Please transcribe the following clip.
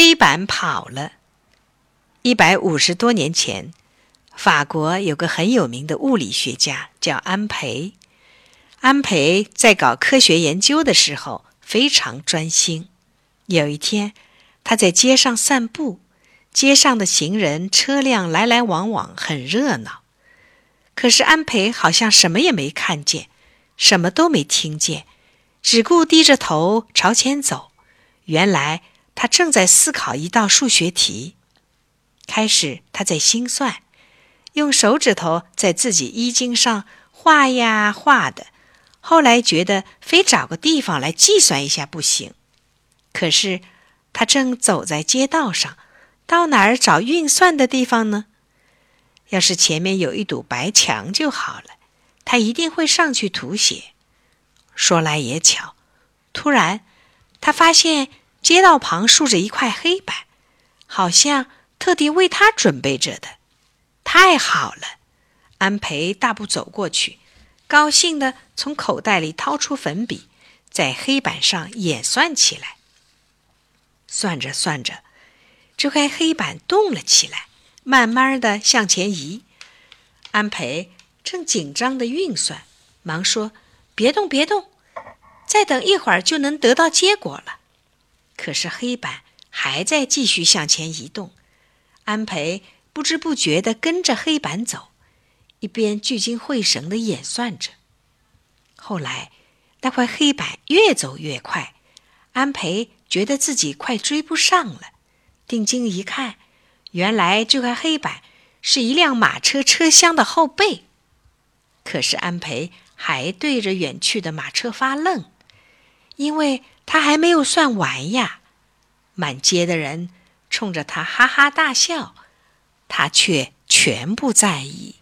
黑板跑了。一百五十多年前，法国有个很有名的物理学家叫安培。安培在搞科学研究的时候非常专心。有一天，他在街上散步，街上的行人车辆来来往往，很热闹。可是安培好像什么也没看见，什么都没听见，只顾低着头朝前走。原来他正在思考一道数学题。开始他在心算，用手指头在自己衣襟上画呀画的。后来觉得非找个地方来计算一下不行。可是他正走在街道上，到哪儿找运算的地方呢？要是前面有一堵白墙就好了，他一定会上去涂写。说来也巧，突然他发现街道旁竖着一块黑板，好像。特地为他准备着的，太好了！安培大步走过去，高兴地从口袋里掏出粉笔，在黑板上演算起来。算着算着，这块黑板动了起来，慢慢地向前移。安培正紧张地运算，忙说：“别动，别动，再等一会儿就能得到结果了。”可是黑板还在继续向前移动。安培不知不觉地跟着黑板走，一边聚精会神地演算着。后来，那块黑板越走越快，安培觉得自己快追不上了。定睛一看，原来这块黑板是一辆马车车厢的后背。可是安培还对着远去的马车发愣，因为他还没有算完呀。满街的人。冲着他哈哈大笑，他却全不在意。